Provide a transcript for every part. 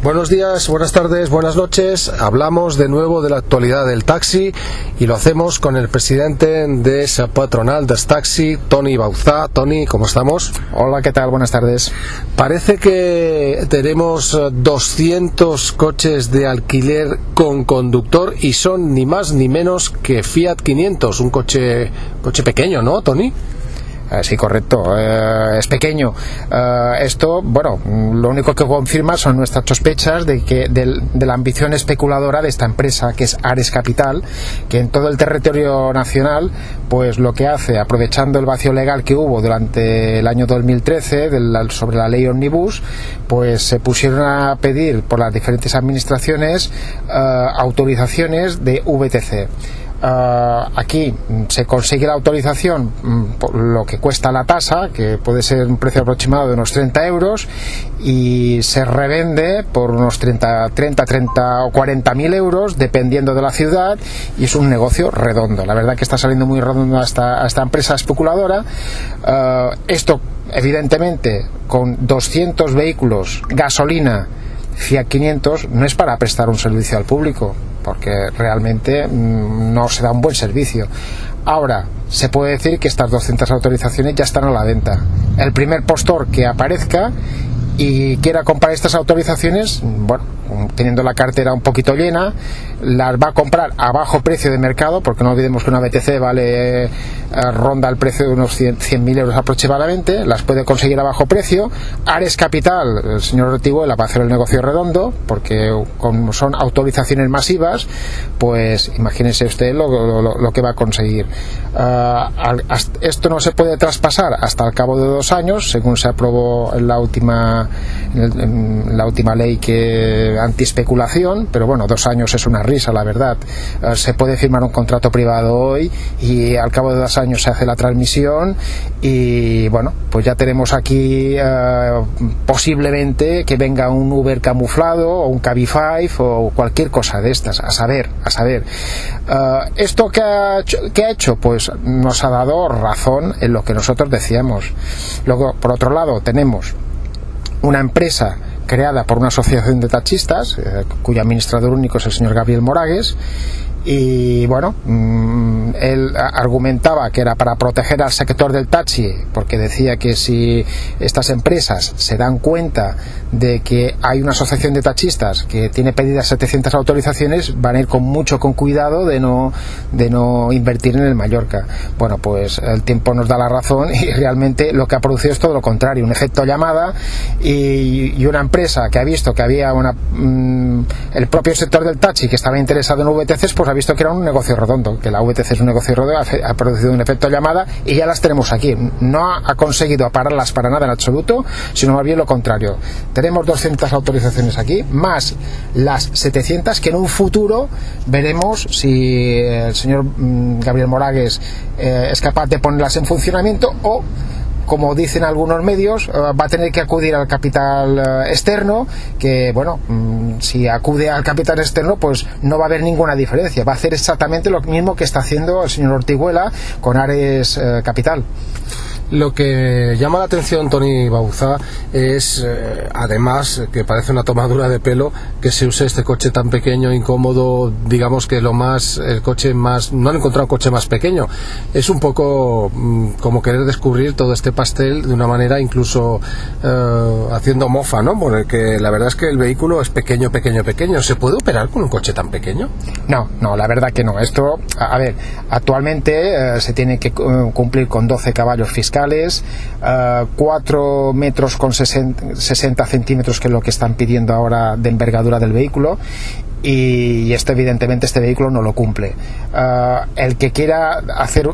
Buenos días, buenas tardes, buenas noches. Hablamos de nuevo de la actualidad del taxi y lo hacemos con el presidente de esa patronal de taxi, Tony Bauzá. Tony, ¿cómo estamos? Hola, ¿qué tal? Buenas tardes. Parece que tenemos eh, 200 coches de alquiler con conductor y son ni más ni menos que Fiat 500, un coche, coche pequeño, ¿no, Tony? Eh, sí, correcto. Eh, es pequeño. Eh, esto, bueno, lo único que confirma son nuestras sospechas de que del- de la ambición especuladora de esta empresa, que es Ares Capital, que en todo el territorio nacional, pues lo que hace, aprovechando el vacío legal que hubo durante el año 2013 de la- sobre la ley Omnibus, pues se pusieron a pedir por las diferentes administraciones autorizaciones de VTC. Ah, aquí se consigue la autorización mm, por lo que cuesta la tasa, que puede ser un precio aproximado de unos 30 euros, y se revende por unos 30, 30, 30 o 40 mil euros, dependiendo de la ciudad, y es un negocio redondo. La verdad que está saliendo muy redondo a esta, a esta empresa especuladora. Ah, esto, evidentemente, con 200 vehículos, gasolina, Fiat 500 no es para prestar un servicio al público, porque realmente mm, no se da un buen servicio. Ahora, se puede decir que estas 200 autorizaciones ya están a la venta. El primer postor que aparezca y quiera comprar estas autorizaciones, bueno, teniendo la cartera un poquito llena, las va a comprar a bajo precio de mercado, porque no olvidemos que una BTC vale eh, ronda el precio de unos 100 100.000 euros aproximadamente, las puede conseguir a bajo precio. Ares Capital, el señor Ortiguela va a hacer el negocio redondo, porque como son autorizaciones masivas, pues imagínese usted lo, que va a conseguir. Ah, esto no se puede traspasar hasta el cabo de dos años, según se aprobó en la última, en la última ley que anti-especulación, pero bueno, dos años es una risa, la verdad. Eh, se puede firmar un contrato privado hoy y al cabo de dos años se hace la transmisión y bueno, pues ya tenemos aquí eh, posiblemente que venga un Uber camuflado o un Cabify o cualquier cosa de estas, a saber, a saber. Eh, ¿Esto que ha, hecho, qué ha hecho? Pues nos ha dado razón en lo que nosotros decíamos. Luego, por otro lado, tenemos una empresa creada por una asociación de taxistas, eh, cuyo administrador único es el señor Gabriel Moragues, y bueno, mm, él argumentaba que era para proteger al sector del taxi, porque decía que si estas empresas se dan cuenta de que hay una asociación de taxistas que tiene pedidas 700 autorizaciones, van a ir con mucho con cuidado de no, de no invertir en el Mallorca. Bueno, pues el tiempo nos da la razón y realmente lo que ha producido es todo lo contrario, un efecto llamada y, y una empresa que ha visto que había una, mm, el propio sector del taxi que estaba interesado en VTCs, pues ha visto que era un negocio redondo, que la VTC es un negocio redondo, ha, producido un efecto llamada y ya las tenemos aquí. No ha, conseguido pararlas para nada en absoluto, sino más bien lo contrario. Tenemos 200 autorizaciones aquí, más las 700 que en un futuro veremos si el señor mm, Gabriel Moragues eh, es capaz de ponerlas en funcionamiento o como dicen algunos medios, eh, va a tener que acudir al capital eh, externo, que bueno, mm, si acude al capital externo, pues no va a haber ninguna diferencia. Va a hacer exactamente lo mismo que está haciendo el señor Ortiguela con Ares eh, Capital. Lo que llama la atención, Tony Bauzá, es, eh, además, que parece una tomadura de pelo, que se use este coche tan pequeño, incómodo, digamos que lo más, el coche más, no han encontrado un coche más pequeño. Es un poco mm, como querer descubrir todo este pastel de una manera incluso eh, haciendo mofa, ¿no? Porque la verdad es que el vehículo es pequeño, pequeño, pequeño. ¿Se puede operar con un coche tan pequeño? No, no, la verdad que no. Esto, a a ver, actualmente eh, se tiene que eh, cumplir con 12 caballos fiscales, eh, 4 metros con 60, 60 centímetros, que es lo que están pidiendo ahora de envergadura del vehículo. Y esto, evidentemente, este vehículo no lo cumple. Eh, el que quiera hacer.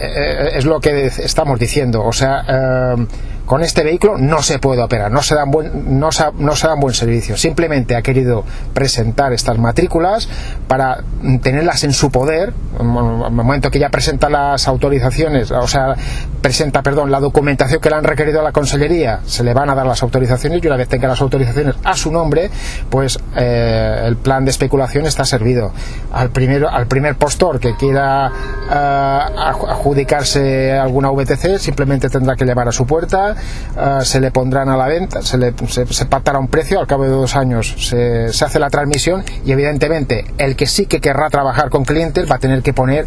eh, es lo que estamos diciendo. O sea. eh, con este vehículo no se puede operar, no se dan buen, no se, no se dan buen servicio. Simplemente ha querido presentar estas matrículas para tenerlas en su poder. En el momento que ya presenta las autorizaciones, o sea, presenta perdón, la documentación que le han requerido a la Consellería, se le van a dar las autorizaciones y una vez tenga las autorizaciones a su nombre, pues eh, el plan de especulación está servido. Al, primero, al primer postor que quiera eh, adjudicarse alguna VTC, simplemente tendrá que llevar a su puerta, eh, se le pondrán a la venta, se, le, se, se pactará un precio, al cabo de dos años se, se hace la transmisión y evidentemente el que sí que querrá trabajar con clientes va a tener que poner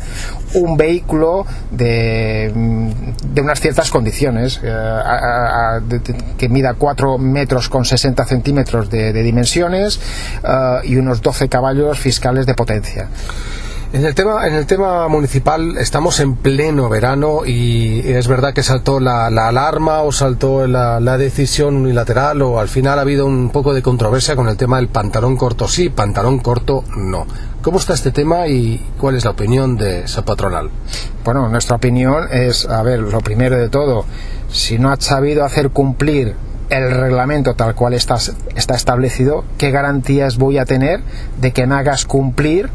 un vehículo de, de unas ciertas condiciones eh, a- de- que mida 4 metros con 60 centímetros de, de dimensiones eh, y unos 12 caballos fiscales de potencia. En el tema, en el tema municipal estamos en pleno verano y es verdad que saltó la, la alarma o saltó la, decisión unilateral o al final ha habido un poco de controversia con el tema del pantalón corto sí, pantalón corto no. ¿Cómo está este tema y cuál es la opinión de esa patronal? Bueno, nuestra opinión es, a ver, lo primero de todo, si no has sabido hacer cumplir el reglamento tal cual está, está establecido, ¿qué garantías voy a tener de que me hagas cumplir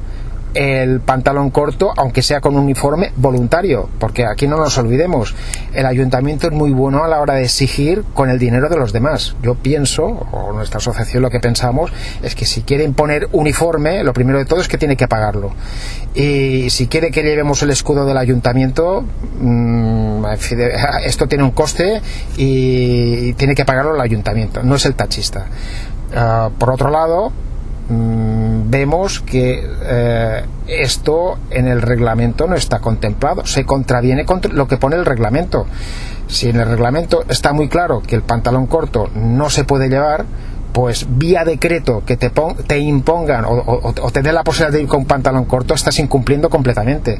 el pantalón corto, aunque sea con uniforme voluntario? Porque aquí no nos olvidemos, el ayuntamiento es muy bueno a la hora de exigir con el dinero de los demás. Yo pienso, o nuestra asociación lo que pensamos, es que si quiere imponer uniforme, lo primero de todo es que tiene que pagarlo. Y si quiere que llevemos el escudo del ayuntamiento, mm, esto tiene un coste y tiene que pagarlo el ayuntamiento, no es el tachista. Ah, por otro lado, mm, vemos que eh, esto en el reglamento no está contemplado, se contraviene con lo que pone el reglamento. Si en el reglamento está muy claro que el pantalón corto no se puede llevar, pues vía decreto que te, pon- te impongan o, o- o la posibilidad de ir con pantalón corto, estás incumpliendo completamente.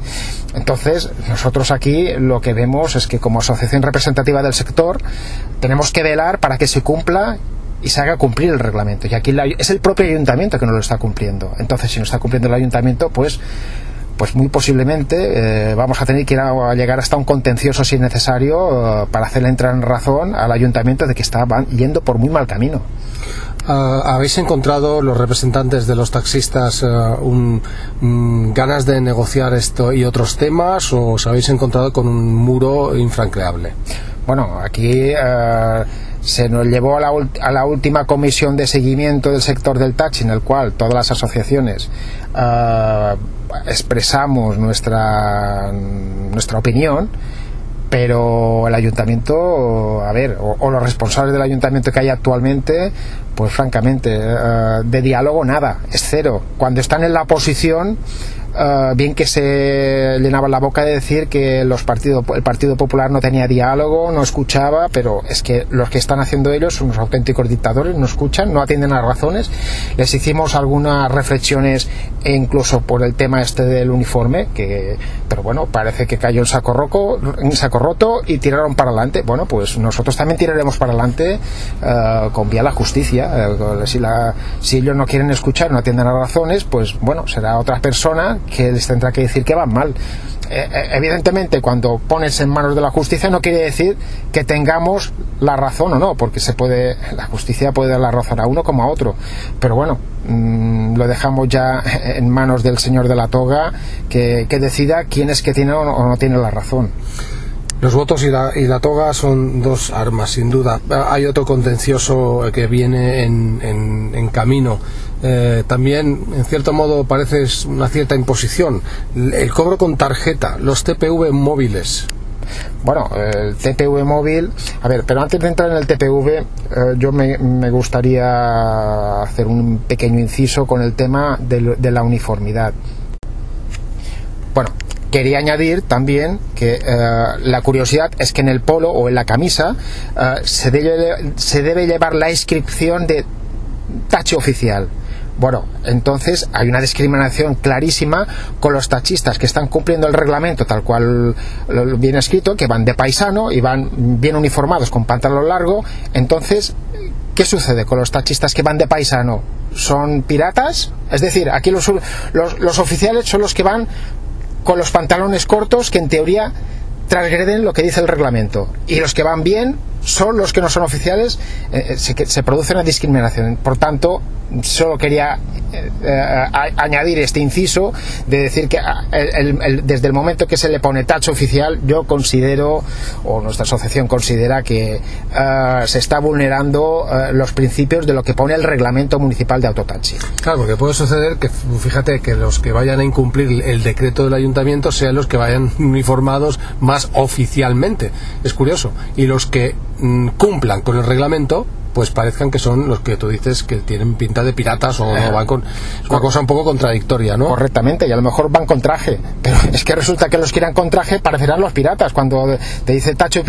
Entonces, nosotros aquí lo que vemos es que como asociación representativa del sector tenemos que velar para que se cumpla y se haga cumplir el reglamento. Y aquí la- es el propio ayuntamiento que no lo está cumpliendo. Entonces, si no está cumpliendo el ayuntamiento, pues pues muy posiblemente eh, vamos a tener que ir a, a llegar hasta un contencioso si es necesario eh, para hacerle entrar en razón al ayuntamiento de que está van- yendo por muy mal camino. Ah, ¿Habéis encontrado los representantes de los taxistas ah, un- mm, ganas de negociar esto y otros temas o os habéis encontrado con un muro infranqueable? Bueno, aquí eh, se nos llevó a la, a la última comisión de seguimiento del sector del taxi, en el cual todas las asociaciones eh, expresamos nuestra, nuestra opinión, pero el ayuntamiento, a ver, o, o los responsables del ayuntamiento que hay actualmente, pues francamente, eh, de diálogo nada, es cero. Cuando están en la oposición, eh, bien que se llenaban la boca de decir que los partido, el Partido Popular no tenía diálogo, no escuchaba, pero es que los que están haciendo ellos son unos auténticos dictadores, no escuchan, no atienden a las razones. Les hicimos algunas reflexiones e incluso por el tema este del uniforme, que, pero bueno, parece que cayó en saco, roco, en saco roto y tiraron para adelante. Bueno, pues nosotros también tiraremos para adelante eh, con vía la justicia. Eh, si, la, si ellos no quieren escuchar, no atienden a las razones, pues bueno, será otra persona que les tendrá que decir que van mal. Eh, eh, evidentemente, cuando pones en manos de la justicia no quiere decir que tengamos la razón o no, porque se puede, la justicia puede dar la razón a uno como a otro. Pero bueno, mm, lo dejamos ya en manos del señor de la toga que, que decida quién es que tiene o no, tiene la razón. Los votos y la, y la toga son dos armas, sin duda. Hay otro contencioso que viene en, en- en camino. Eh, también, en cierto modo, parece una cierta imposición. El cobro con tarjeta, los TPV móviles. Bueno, el TPV móvil, a ver, pero antes de entrar en el TPV, eh, yo me, me gustaría hacer un pequeño inciso con el tema de, la uniformidad. Bueno, quería añadir también que eh, la curiosidad es que en el polo o en la camisa se, debe, se debe llevar la inscripción de tache oficial. Bueno, entonces hay una discriminación clarísima con los tachistas que están cumpliendo el reglamento tal cual viene escrito, que van de paisano y van bien uniformados con pantalón largo. Entonces, ¿qué sucede con los tachistas que van de paisano? ¿Son piratas? Es decir, aquí los, los, los oficiales son los que van con los pantalones cortos que en teoría transgreden lo que dice el reglamento. Y los que van bien son los que no son oficiales, eh, se, se, produce una discriminación. Por tanto, solo quería eh, a, añadir este inciso de decir que ah, el, el, desde el momento que se le pone tacho oficial, yo considero, o nuestra asociación considera que uh, se está vulnerando uh, los principios de lo que pone el reglamento municipal de autotaxi. Claro, porque puede suceder que, fíjate, que los que vayan a incumplir el decreto del ayuntamiento sean los que vayan uniformados más oficialmente. Es curioso. Y los que mm, cumplan con el reglamento pues parezcan que son los que tú dices que tienen pinta de piratas o eh, van con es una cosa un poco contradictoria, ¿no? Correctamente, y a lo mejor van con traje, pero es que resulta que los que irán con traje parecerán los piratas cuando te dice tacho,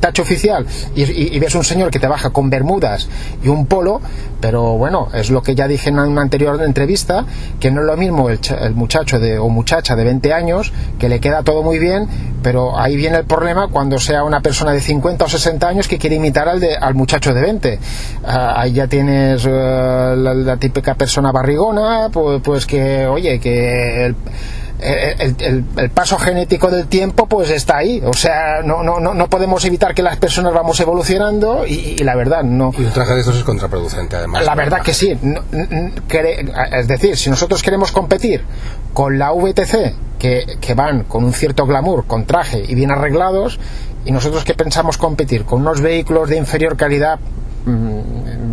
tacho oficial y, y, y, ves un señor que te baja con bermudas y un polo, pero bueno, es lo que ya dije en una anterior entrevista, que no es lo mismo el, el muchacho de, o muchacha de 20 años, que le queda todo muy bien, pero ahí viene el problema cuando sea una persona de 50 o 60 años que quiere imitar al, de, al muchacho de 20 Ah, ahí ya tienes uh, la, la, típica persona barrigona, pues, pues que, oye, que el, el, el, el, paso genético del tiempo pues está ahí. O sea no, no, no podemos evitar que las personas vamos evolucionando y, y la verdad no. Y un traje de estos es contraproducente además la verdad que sí. No, es decir si nosotros queremos competir con la VTC que, que van con un cierto glamour con traje y bien arreglados y nosotros que pensamos competir con unos vehículos de inferior calidad Mm,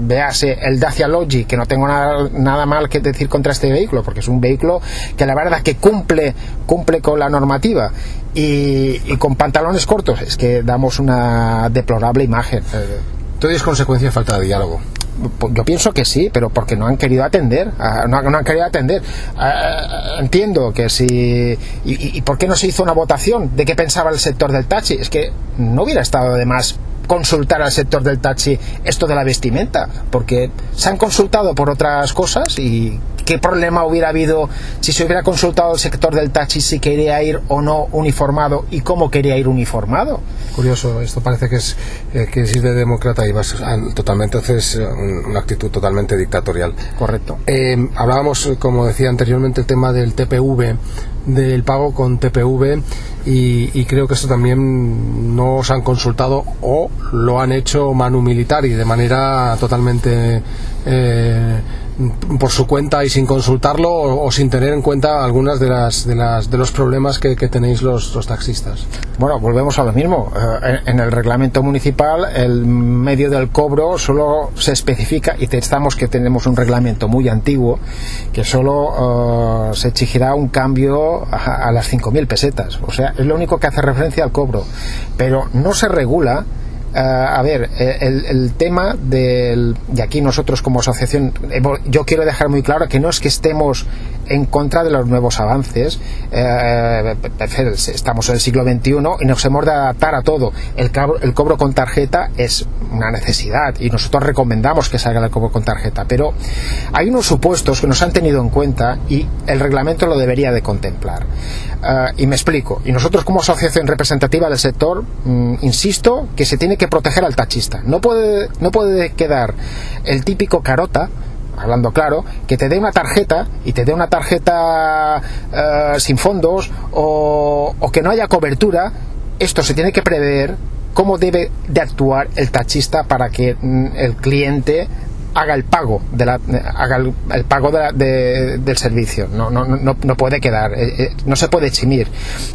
véase el Dacia Logi, que no tengo nada, nada, mal que decir contra este vehículo, porque es un vehículo que la verdad que cumple, cumple con la normativa. Y, y con pantalones cortos, es que damos una deplorable imagen. Eh, todo es consecuencia de falta de diálogo yo pienso que sí, pero porque no han querido atender, no, han querido atender. Entiendo que si. Y, y, por qué no se hizo una votación de qué pensaba el sector del taxi? Es que no hubiera estado de más consultar al sector del taxi esto de la vestimenta, porque se han consultado por otras cosas y qué problema hubiera habido si se hubiera consultado al sector del taxi si quería ir o no uniformado y cómo quería ir uniformado. Curioso, esto parece que es eh, que es de demócrata y vas totalmente, entonces una actitud totalmente dictatorial. Correcto. Eh, hablábamos, como decía anteriormente, el tema del TPV, del pago con TPV y, y, creo que esto también no os han consultado o lo han hecho manu militar y de manera totalmente eh, por su cuenta y sin consultarlo o, o, sin tener en cuenta algunas de las de, las, de los problemas que, tenéis los, taxistas. Bueno, volvemos a lo mismo. Eh, en, el reglamento municipal el medio del cobro solo se especifica y estamos que tenemos un reglamento muy antiguo que solo uh, se exigirá un cambio a, a las 5.000 pesetas. O sea, es lo único que hace referencia al cobro. Pero no se regula Uh, a ver, eh, el, el, tema del. Y aquí nosotros como asociación, yo quiero dejar muy claro que no es que estemos en contra de los nuevos avances. Eh, estamos en el siglo XXI y nos hemos de adaptar a todo. El, cobro con tarjeta es una necesidad y nosotros recomendamos que salga el cobro con tarjeta. Pero hay unos supuestos que nos han tenido en cuenta y el reglamento lo debería de contemplar. Y me explico. Y nosotros como asociación representativa del sector, mm, insisto que se tiene que proteger al taxista. No puede, no puede quedar el típico carota hablando claro, que te dé una tarjeta y te dé una tarjeta uh, sin fondos o, o, que no haya cobertura, esto se tiene que prever cómo debe de actuar el taxista para que mm, el cliente haga el pago de la, haga el, pago de la, de, del servicio. No, no, no, no puede quedar eh, eh, no se puede eximir.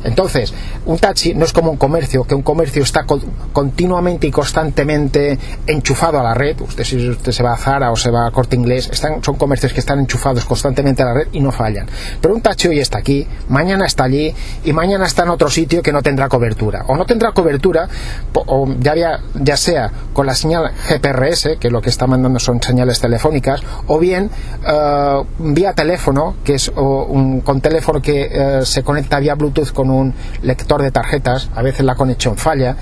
Entonces un taxi no es como un comercio que un comercio está co continuamente y constantemente enchufado a la red. Usted si usted se va a Zara o se va a Corte Inglés están, son comercios que están enchufados constantemente a la red y no fallan. Pero un taxi hoy está aquí mañana está allí y mañana está en otro sitio que no tendrá cobertura. O no tendrá cobertura o ya, había, ya sea con la señal GPRS que lo que está mandando son señales telefónicas o bien uh, vía teléfono que es o, un, con teléfono que uh, se conecta vía Bluetooth con un lector de tarjetas a veces la conexión falla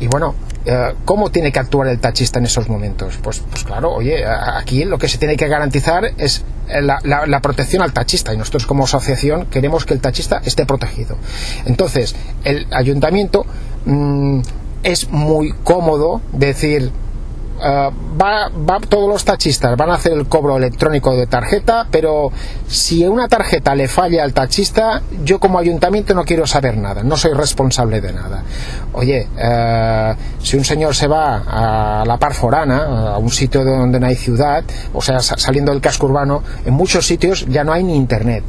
y bueno Uh, ¿cómo tiene que actuar el taxista en esos momentos? Pues, pues, claro, oye, aquí lo que se tiene que garantizar es la, la, la, protección al taxista y nosotros como asociación queremos que el taxista esté protegido. Entonces, el ayuntamiento mmm, es muy cómodo decir eh, va, va- todos los tachistas van a hacer el cobro electrónico de tarjeta, pero si una tarjeta le falla al tachista, yo como ayuntamiento no quiero saber nada, no soy responsable de nada. Oye, eh, si un señor se va a la par forana, a un sitio donde no hay ciudad, o sea, sa- saliendo del casco urbano, en muchos sitios ya no hay ni internet.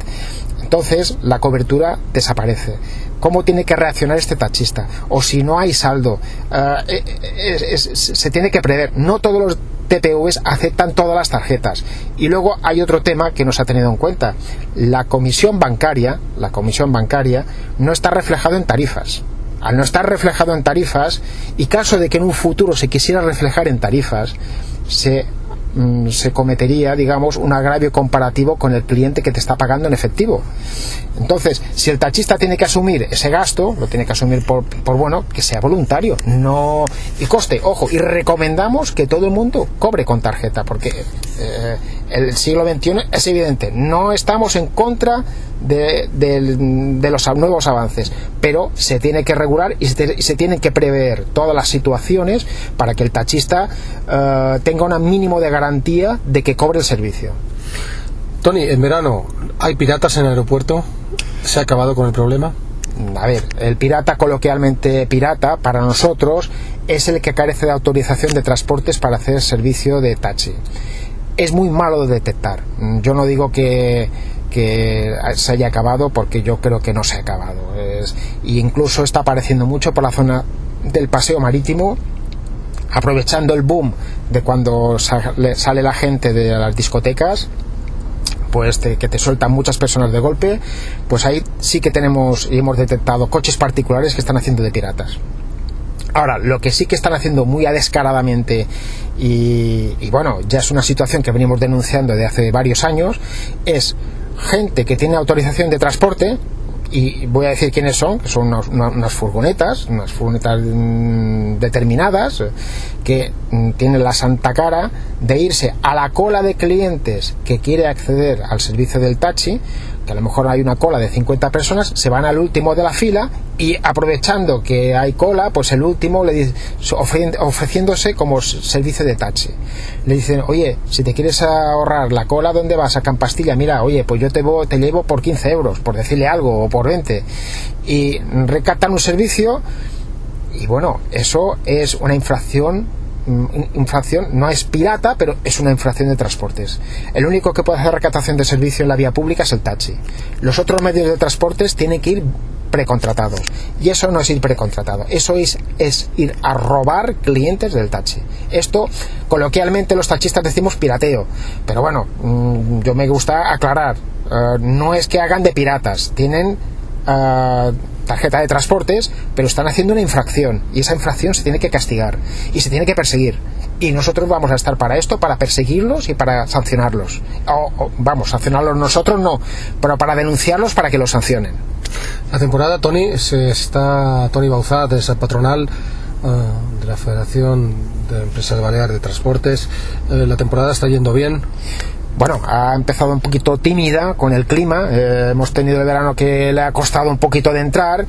Entonces la cobertura desaparece. ¿Cómo tiene que reaccionar este tachista? O si no hay saldo, eh, eh, es- se tiene que prever. No todos los TPVs aceptan todas las tarjetas. Y luego hay otro tema que no se ha tenido en cuenta. La comisión bancaria, la comisión bancaria, no está reflejado en tarifas. Al no estar reflejado en tarifas, y caso de que en un futuro se quisiera reflejar en tarifas, se mm, se cometería, digamos, un agravio comparativo con el cliente que te está pagando en efectivo. Entonces, si el tachista tiene que asumir ese gasto, lo tiene que asumir por, por bueno, que sea voluntario, no y coste. Ojo, y recomendamos que todo el mundo cobre con tarjeta, porque eh, el siglo XXI es evidente, no estamos en contra de, los nuevos avances, pero se tiene que regular y se, te- y se tienen que prever todas las situaciones para que el tachista eh, tenga un mínimo de garantía de que cobre el servicio. Tony, en verano, ¿hay piratas en el aeropuerto? ¿Se ha acabado con el problema? A ver, el pirata, coloquialmente pirata, para nosotros es el que carece de autorización de transportes para hacer servicio de taxi. Es muy malo de detectar. Mm, Yo no digo que, que se haya acabado porque yo creo que no se ha acabado. Es- incluso está apareciendo mucho por la zona del paseo marítimo aprovechando el boom de cuando sale, sale la gente de las discotecas pues te- que te sueltan muchas personas de golpe, pues ahí sí que tenemos y hemos detectado coches particulares que están haciendo de piratas. Ahora, lo que sí que están haciendo muy descaradamente y, y bueno, ya es una situación que venimos denunciando de hace varios años, es gente que tiene autorización de transporte y voy a decir quiénes son, que son unos- una- unas furgonetas, unas furgonetas mm, determinadas que mm, tienen la santa cara de irse a la cola de clientes que quiere acceder al servicio del taxi, que a lo mejor hay una cola de 50 personas, se van al último de la fila y aprovechando que hay cola, pues el último le dice, ofre- ofreciéndose como servicio de taxi. Le dicen, oye, si te quieres ahorrar la cola, ¿dónde vas? A Campastilla, mira, oye, pues yo te, vo- te llevo por 15 euros, por decirle algo, o por 20. Y recaptan un servicio y bueno, eso es una infracción. Infracción no es pirata, pero es una infracción de transportes. El único que puede hacer recaptación de servicio en la vía pública es el taxi. Los otros medios de transportes tienen que ir precontratados. Y eso no es ir precontratado, eso es, es ir a robar clientes del taxi. Esto, coloquialmente, los taxistas decimos pirateo. Pero bueno, mm, yo me gusta aclarar. eh, no es que hagan de piratas, tienen eh, tarjeta de transportes, pero están haciendo una infracción y esa infracción se tiene que castigar y se tiene que perseguir. Y nosotros vamos a estar para esto, para perseguirlos y para sancionarlos. O, vamos, sancionarlos nosotros no, pero para denunciarlos para que los sancionen. La temporada, Tony, se está Tony Bauzá, de esa patronal eh, de la Federación de Empresas Baleares de Transportes. Eh, la temporada está yendo bien. Bueno, ha empezado un poquito tímida con el clima. eh, hemos tenido el verano que le ha costado un poquito de entrar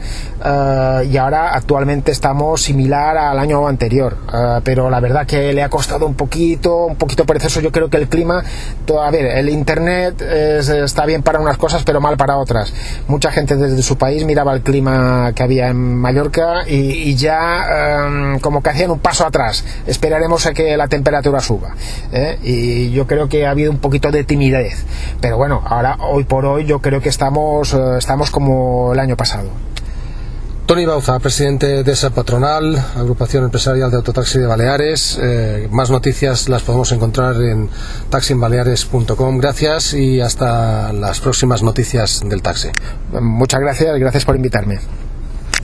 eh, y ahora actualmente estamos similar al año anterior. Eh, pero la verdad que le ha costado un poquito, un poquito perezoso. Yo creo que el clima, a ver, el internet es- está bien para unas cosas, pero mal para otras. Mucha gente desde su país miraba el clima que había en Mallorca y, y ya eh, como que hacían un paso atrás. Esperaremos a que la temperatura suba. ¿eh? Y yo creo que ha habido un de timidez. Pero bueno, ahora, hoy por hoy, yo creo que estamos, eh, estamos como el año pasado. Tony Bauza, presidente de esa patronal, agrupación empresarial de autotaxi de Baleares. Eh, más noticias las podemos encontrar en taxinbaleares.com. Gracias y hasta las próximas noticias del taxi. Muchas gracias, gracias por invitarme.